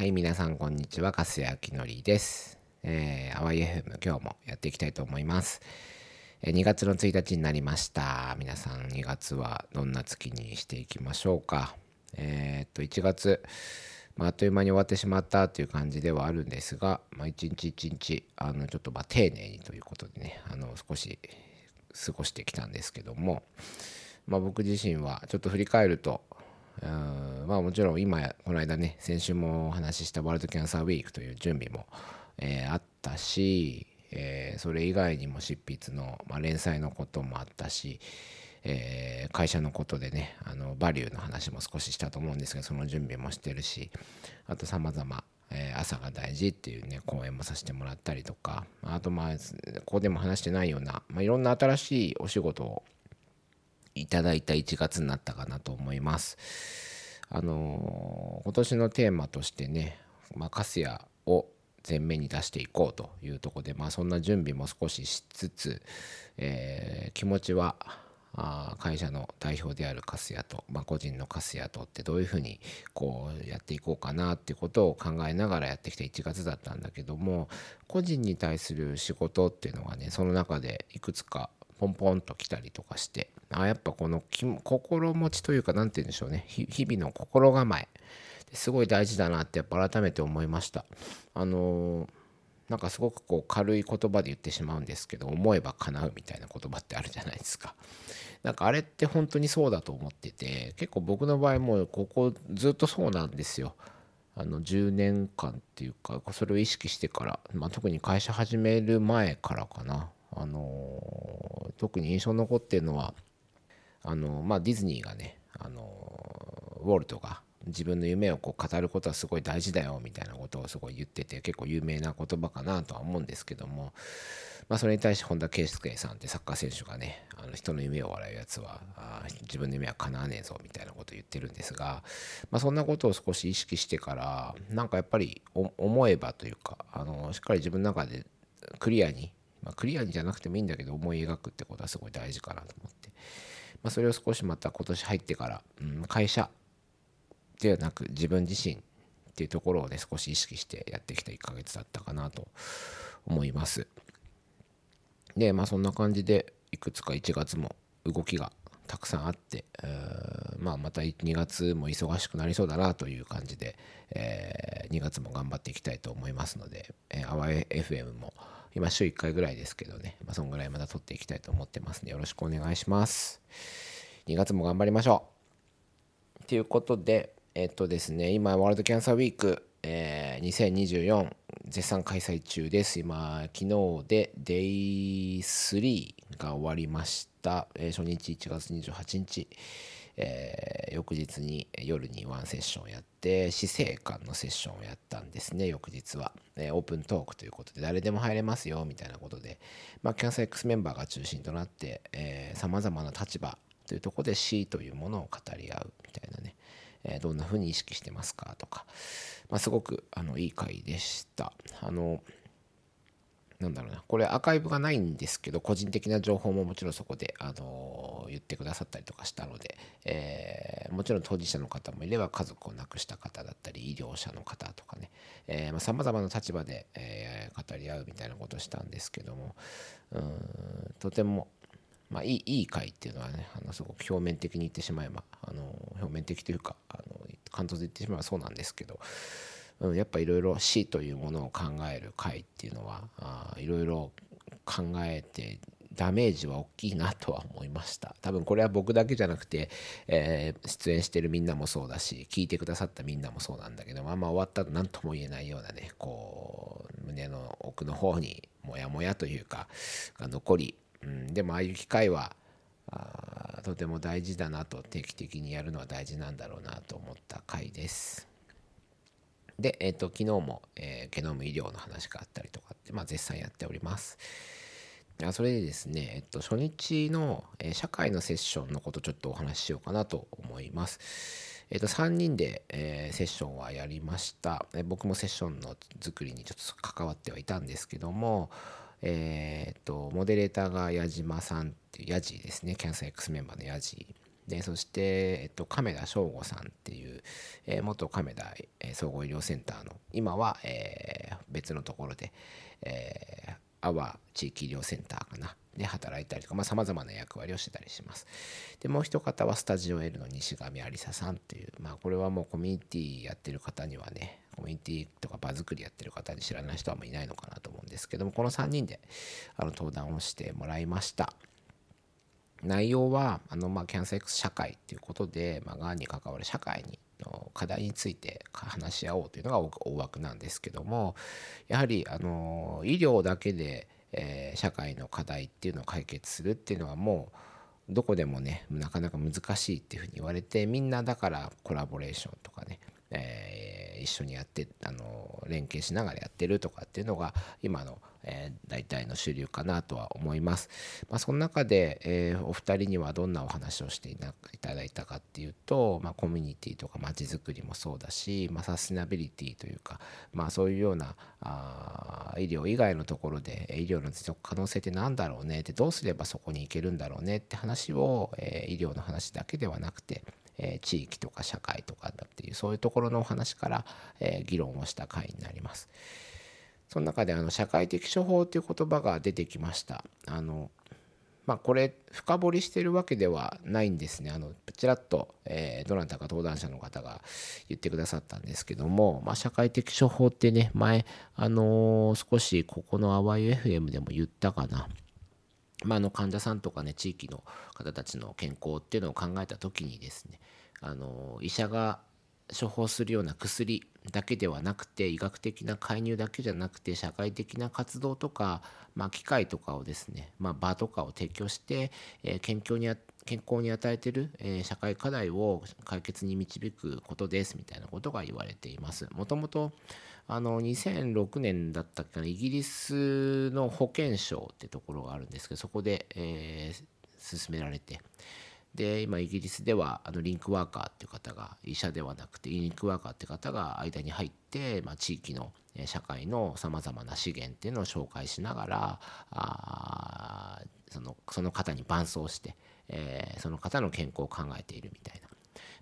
はい、皆さんこんにちは。粕谷明則です。えー、淡い FM 今日もやっていきたいと思います。えー、2月の1日になりました。皆さん2月はどんな月にしていきましょうか。えー、っと、1月、まあ、あっという間に終わってしまったという感じではあるんですが、まあ、一日一日、あの、ちょっとまあ丁寧にということでね、あの、少し過ごしてきたんですけども、まあ、僕自身はちょっと振り返ると、うん。まあもちろん今この間ね先週もお話ししたワールドキャンサーウィークという準備も、えー、あったし、えー、それ以外にも執筆の、まあ、連載のこともあったし、えー、会社のことでねあのバリューの話も少ししたと思うんですがその準備もしてるしあとさまざま朝が大事っていうね講演もさせてもらったりとかあとまあここでも話してないような、まあ、いろんな新しいお仕事をいただいた1月になったかなと思います。あの今年のテーマとしてね、まあ、カスヤを前面に出していこうというとこで、まあ、そんな準備も少ししつつ、えー、気持ちはあ会社の代表であるカスヤと、まあ、個人のカスヤとってどういうふうにこうやっていこうかなってことを考えながらやってきた1月だったんだけども個人に対する仕事っていうのはねその中でいくつかポンポンと来たりとかしてあやっぱこの心持ちというか何て言うんでしょうね。日々の心構え。すごい大事だなってやっぱ改めて思いました。あのー、なんかすごくこう軽い言葉で言ってしまうんですけど思えば叶うみたいな言葉ってあるじゃないですか。なんかあれって本当にそうだと思ってて結構僕の場合もここずっとそうなんですよ。あの10年間っていうかそれを意識してから、まあ、特に会社始める前からかな。あの特に印象に残ってるのはあのまあディズニーがねあのウォルトが自分の夢をこう語ることはすごい大事だよみたいなことをすごい言ってて結構有名な言葉かなとは思うんですけども、まあ、それに対して本田圭佑さんってサッカー選手がねあの人の夢を笑うやつはあ自分の夢は叶わねえぞみたいなことを言ってるんですが、まあ、そんなことを少し意識してからなんかやっぱり思えばというかあのしっかり自分の中でクリアにまあ、クリアにじゃなくてもいいんだけど思い描くってことはすごい大事かなと思って、まあ、それを少しまた今年入ってから、うん、会社ではなく自分自身っていうところをね少し意識してやってきた1ヶ月だったかなと思います。でまあそんな感じでいくつか1月も動きがたくさんあって、まあ、また2月も忙しくなりそうだなという感じで、えー、2月も頑張っていきたいと思いますので、えー、アワー FM も今週1回ぐらいですけどね、まあ、そんぐらいまだ撮っていきたいと思ってますのでよろしくお願いします。2月も頑張りましょう。ということで、えっとですね、今、ワールドキャンサーウィーク、えー、2024絶賛開催中です。今、昨日で Day3 が終わりました。えー、初日1月28日。えー、翌日に夜にワンセッションをやって死生観のセッションをやったんですね翌日は、えー、オープントークということで誰でも入れますよみたいなことで、まあ、キャンサー X メンバーが中心となってさまざまな立場というとこで死というものを語り合うみたいなね、えー、どんなふうに意識してますかとか、まあ、すごくあのいい回でした。あのなんだろうな、これアーカイブがないんですけど、個人的な情報ももちろんそこで、あの言ってくださったりとかしたので、えー、もちろん当事者の方もいれば、家族を亡くした方だったり、医療者の方とかね、えさまざ、まな立場で、えー、語り合うみたいなことをしたんですけども、うんとても、まあ、いいいい回っていうのはね、あのすごく表面的に言ってしまえば、あの表面的というか、あの関東で言ってしまえばそうなんですけど、うん、やっぱいろいろ死というものを考える会っていうのはいろいろ考えてダメージは大きいなとは思いました多分これは僕だけじゃなくて、えー、出演してるみんなもそうだし聞いてくださったみんなもそうなんだけどまあんま終わったら何とも言えないようなねこう胸の奥の方にモヤモヤというかが残り、うん、でもああいう機会はあとても大事だなと定期的にやるのは大事なんだろうなと思った回です。で、えっ、ー、と、昨日も、えー、ゲノム医療の話があったりとかって、まあ、絶賛やっております。それでですね、えっと、初日の、えー、社会のセッションのことちょっとお話ししようかなと思います。えっと、3人で、えー、セッションはやりました、えー、僕もセッションの作りにちょっと関わってはいたんですけども、えー、っと、モデレーターが矢島さんっていう、ヤジですね、キャンサー X メンバーのヤジでそして、えっと、亀田翔吾さんっていう、えー、元亀田、え、総合医療センターの今は、えー、別のところで、えー、阿波地域医療センターかなで働いたりとかさまざ、まな役割をしてたりします。でもう一方はスタジオ L の西上有沙さんっていうまあこれはもうコミュニティやってる方にはねコミュニティとか場作りやってる方に知らない人はもういないのかなと思うんですけどもこの3人であの登壇をしてもらいました。内容はあの、まあ、キャンサー X 社会っていうことで、まあ、がんに関わる社会にの課題について話し合おうというのが大枠なんですけどもやはりあの医療だけで、えー、社会の課題っていうのを解決するっていうのはもうどこでもねなかなか難しいっていうふうに言われてみんなだからコラボレーションとかね、えー、一緒にやってあの連携しながらやってるとかっていうのが今のえー、大体の主流かなとは思います。まあ、その中で、えー、お二人にはどんなお話をしていただいたかっていうと、まあ、コミュニティとかまちづくりもそうだし、まあ、サスティナビリティというか、まあ、そういうようなあ医療以外のところで医療の持続可能性って何だろうねってどうすればそこに行けるんだろうねって話を、えー、医療の話だけではなくてえ地域とか社会とかだっていうそういうところのお話から、え議論をした回になります。その中であの社会的処方という言葉が出てきました。あのまあ、これ深掘りしてるわけではないんですね。あのちらっと、え、どなたか登壇者の方が言ってくださったんですけども、まあ、社会的処方ってね前、あの、少しここの淡い FM でも言ったかな。まあ、あの患者さんとかね地域の方たちの健康っていうのを考えた時にですねあの医者が処方するような薬だけではなくて医学的な介入だけじゃなくて社会的な活動とか、まあ、機械とかをですね、まあ、場とかを提供して、えー、健康に健康に与えている、え、社会課題を解決に導くことですみたいなことが言われています。もともとあの2006年だったっけなイギリスの保健省ってところがあるんですけどそこで、えー、進められてで今イギリスではあのリンクワーカーっていう方が医者ではなくてリンクワーカーっていう方が間に入って、まあ、地域の社会のさまざまな資源っていうのを紹介しながらあそのその方に伴走して、えー、その方の健康を考えているみたいな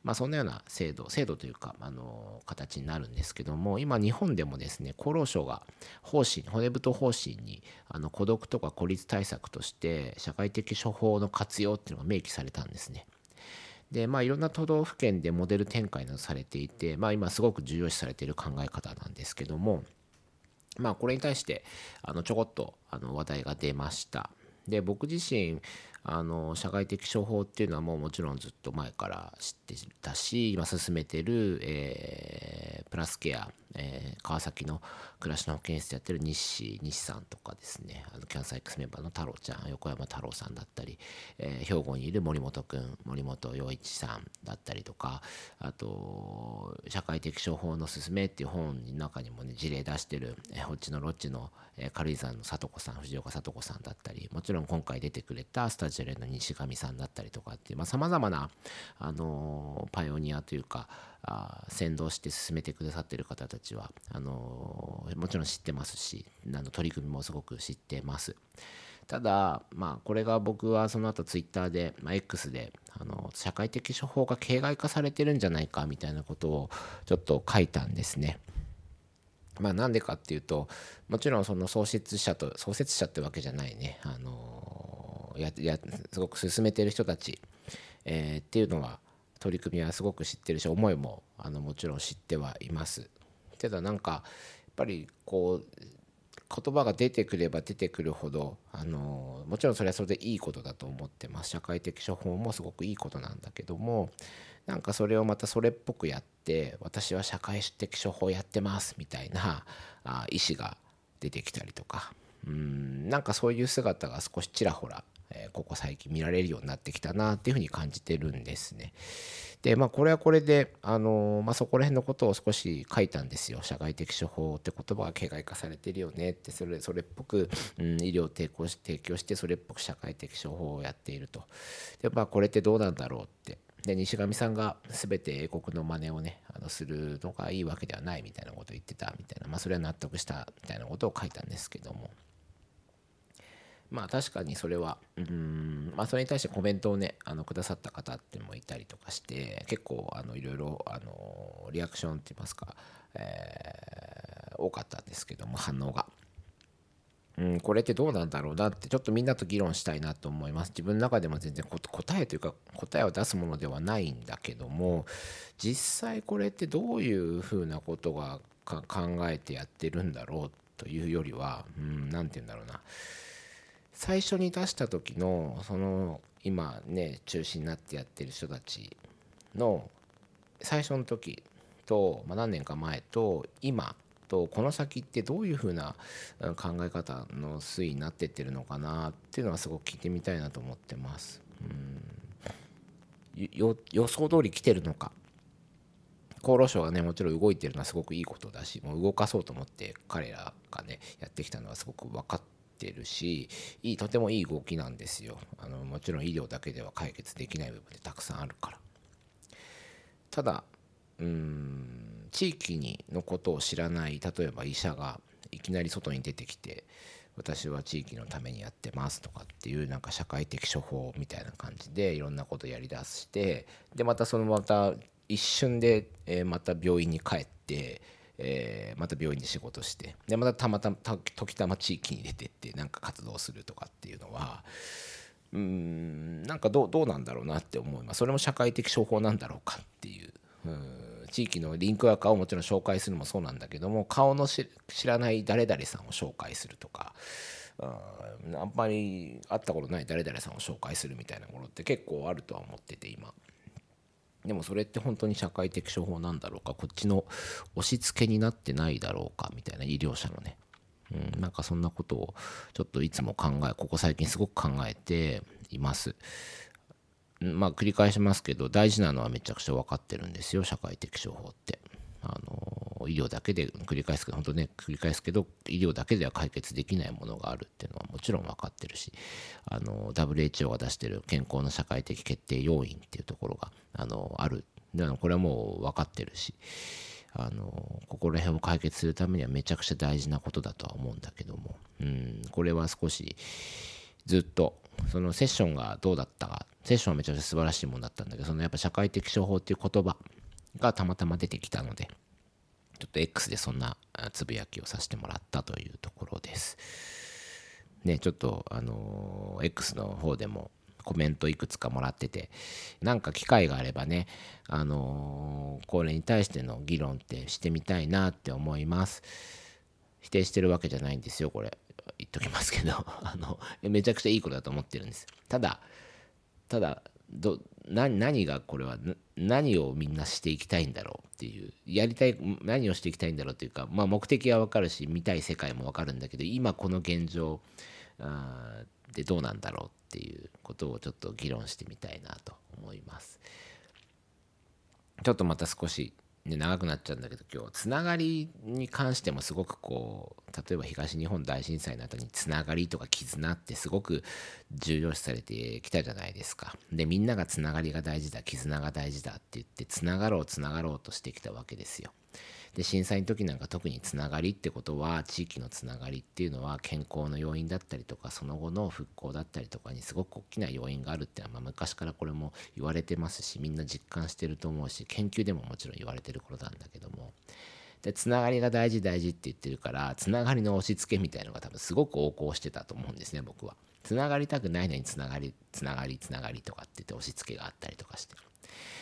まあ、そんなような制度制度というか、あの形になるんですけども今日本でもですね厚労省が方針骨太方針にあの孤独とか孤立対策として社会的処方の活用っていうのが明記されたんですね。でまあいろんな都道府県でモデル展開などされていて、まあ、今すごく重要視されている考え方なんですけどもまあこれに対してあのちょこっとあの話題が出ました。で僕自身あの社会的処方っていうのはもうもちろんずっと前から知ってたし今進めてる、えー、プラスケア、えー、川崎の暮らしの保健室やってる西西さんとかですね。あのキャンサー X メンバーの太郎ちゃん横山太郎さんだったり、えー、兵庫にいる森本君森本陽一さんだったりとかあと社会的処方のすすめっていう本の中にもね事例出してる、えー、こっちのロッチの、えー、軽井沢の里子さん藤岡里子さんだったりもちろん今回出てくれたスタジオレの西上さんだったりとかっていうさまざ、まな、あの、パイオニアというかあ先導して進めてくださってる方たちはあのもちろん知ってますしあの取り組みもすごく知ってます。ただ、まあ、これが僕はその後ツイッターで、まあ、X であの社会的処方が形骸化されてるんじゃないかみたいなことをちょっと書いたんですね。まあなんでかっていうともちろんその創設者と創設者ってわけじゃないねあのややすごく進めてる人たち、えー、っていうのは取り組みはすごく知ってるし思いもあのもちろん知ってはいます。ただなんかやっぱりこう言葉が出てくれば出てくるほどあのもちろんそれはそれでいいことだと思ってます社会的処方もすごくいいことなんだけどもなんかそれをまたそれっぽくやって私は社会的処方やってますみたいなあ意思が出てきたりとかうんなんかそういう姿が少しちらほらえここ最近見られるようになってきたなっていうふうに感じてるんですね。でまあこれはこれで、あのまあ、そこら辺のことを少し書いたんですよ。社会的処方って言葉が形骸化されてるよねってそれそれっぽく、うん、医療提供し提供してそれっぽく社会的処方をやっていると。でまあこれってどうなんだろうって。で西上さんが全て英国の真似をねあのするのがいいわけではないみたいなことを言ってたみたいな、まあ、それは納得したみたいなことを書いたんですけども。まあ確かにそれはうんまあそれに対してコメントをねあのくださった方ってもいたりとかして結構あのいろいろあのリアクションって言いますか、えー、多かったんですけども反応が。うん、これってどうなんだろうなってちょっとみんなと議論したいなと思います自分の中でも全然答えというか答えを出すものではないんだけども実際これってどういうふうなことが考えてやってるんだろうというよりは何、うん、て言うんだろうな最初に出した時のその今ね中心になってやってる人たちの最初の時と、まあ、何年か前と今とこの先ってどういうふうな考え方の推移になってってるのかなっていうのはすごく聞いてみたいなと思ってます。うん予想通り来てるのか厚労省がねもちろん動いてるのはすごくいいことだしもう動かそうと思って彼らがねやってきたのはすごく分かっててるしいいとてもいい動きなんですよ。あのもちろん医療だけでは解決できない部分でたくさんあるから。ただうん地域にのことを知らない例えば医者がいきなり外に出てきて私は地域のためにやってますとかっていうなんか社会的処方みたいな感じでいろんなことやりだしてでまたそのまた一瞬で、えまた病院に帰ってえー、また病院で仕事してでまたたまたま時たま地域に出てってなんか活動するとかっていうのはうんなんかどうどうなんだろうなって思いますそれも社会的処方なんだろうかっていう地域のリンクワーカーをもちろん紹介するのもそうなんだけども顔の知らない誰々さんを紹介するとかあんまり会ったことない誰々さんを紹介するみたいなものって結構あるとは思ってて今。でもそれって本当に社会的処方なんだろうかこっちの押し付けになってないだろうかみたいな医療者のね、うん、なんかそんなことをちょっといつも考えここ最近すごく考えています。まあ繰り返しますけど大事なのはめちゃくちゃ分かってるんですよ社会的処方って。あの医療だけで繰り返すけど本当ね繰り返すけど医療だけでは解決できないものがあるっていうのはもちろん分かってるしあの WHO が出してる健康の社会的決定要因っていうところがあのある。でこれはもう分かってるしあのここら辺を解決するためにはめちゃくちゃ大事なことだとは思うんだけどもうんこれは少しずっとそのセッションがどうだったかセッションはめちゃくちゃ素晴らしいものだったんだけどそのやっぱ社会的処方っていう言葉がたまたま出てきたのでちょっと X でそんなつぶやきをさせてもらったというところです。ね、ちょっとあの X の方でもコメントいくつかもらっててなんか機会があればねあのこれに対しての議論ってしてみたいなって思います。否定してるわけじゃないんですよこれ。言っときますけど。あのめちゃくちゃいいことだと思ってるんです。ただただど何がこれは何をみんなしていきたいんだろうっていうやりたい何をしていきたいんだろうっていうか、まあ、目的は分かるし見たい世界も分かるんだけど今この現状でどうなんだろうっていうことをちょっと議論してみたいなと思います。ちょっとまた少しね、長くなっちゃうんだけど今日つながりに関してもすごくこう例えば東日本大震災の後につながりとか絆ってすごく重要視されてきたじゃないですか。でみんながつながりが大事だ絆が大事だって言ってつながろうつながろうとしてきたわけですよ。で震災の時なんか特につながりってことは地域のつながりっていうのは健康の要因だったりとかその後の復興だったりとかにすごく大きな要因があるっていうのは、まあ、昔からこれも言われてますしみんな実感してると思うし研究でももちろん言われてることなんだけどもでつながりが大事大事って言ってるからつながりの押し付けみたいのが多分すごく横行してたと思うんですね僕は。つながりたくないのにつながりつながりつながりとかって言って押し付けがあったりとかして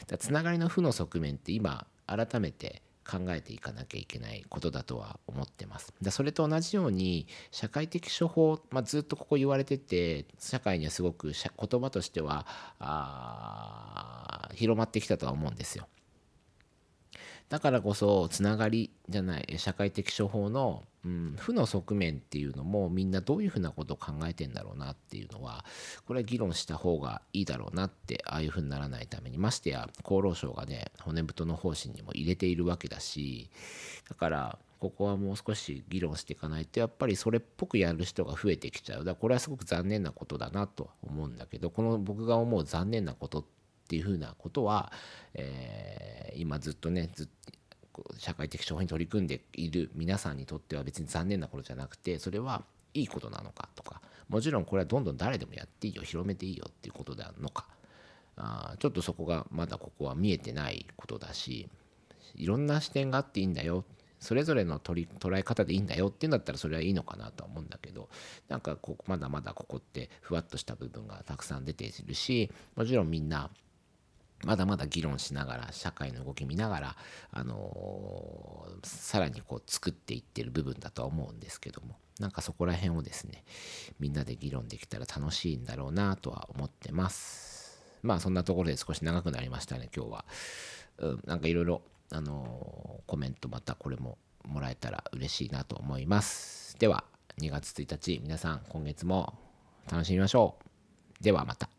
だつながりの負の側面って今改めて考えていかなきゃいけないことだとは思ってます。だそれと同じように社会的処方、まあ、ずっとここ言われてて社会にはすごく言葉としては広まってきたとは思うんですよ。だからこそつながりじゃない社会的処方の、うん、負の側面っていうのもみんなどういうふうなことを考えてんだろうなっていうのはこれは議論した方がいいだろうなってああいうふうにならないために。ましてや厚労省がね骨太の方針にも入れているわけだしだからここはもう少し議論していかないとやっぱりそれっぽくやる人が増えてきちゃう。だからこれはすごく残念なことだなと思うんだけどこの僕が思う残念なことってっていうふうなことは、えー、今ずっとねずっと社会的処方に取り組んでいる皆さんにとっては別に残念なことじゃなくてそれはいいことなのかとかもちろんこれはどんどん誰でもやっていいよ広めていいよっていうことであるのか。あちょっとそこがまだここは見えてないことだしいろんな視点があっていいんだよ。それぞれの取り捉え方でいいんだよっていうんだったらそれはいいのかなとは思うんだけどなんかここまだまだここってふわっとした部分がたくさん出ているしもちろんみんなまだまだ議論しながら社会の動き見ながら、あのー、さらにこう作っていってる部分だとは思うんですけどもなんかそこら辺をですねみんなで議論できたら楽しいんだろうなとは思ってます。まあそんなところで少し長くなりましたね今日は、うん、なんかいろいろあのー、コメントまたこれももらえたら嬉しいなと思います。では2月1日皆さん今月も楽しみましょう。ではまた。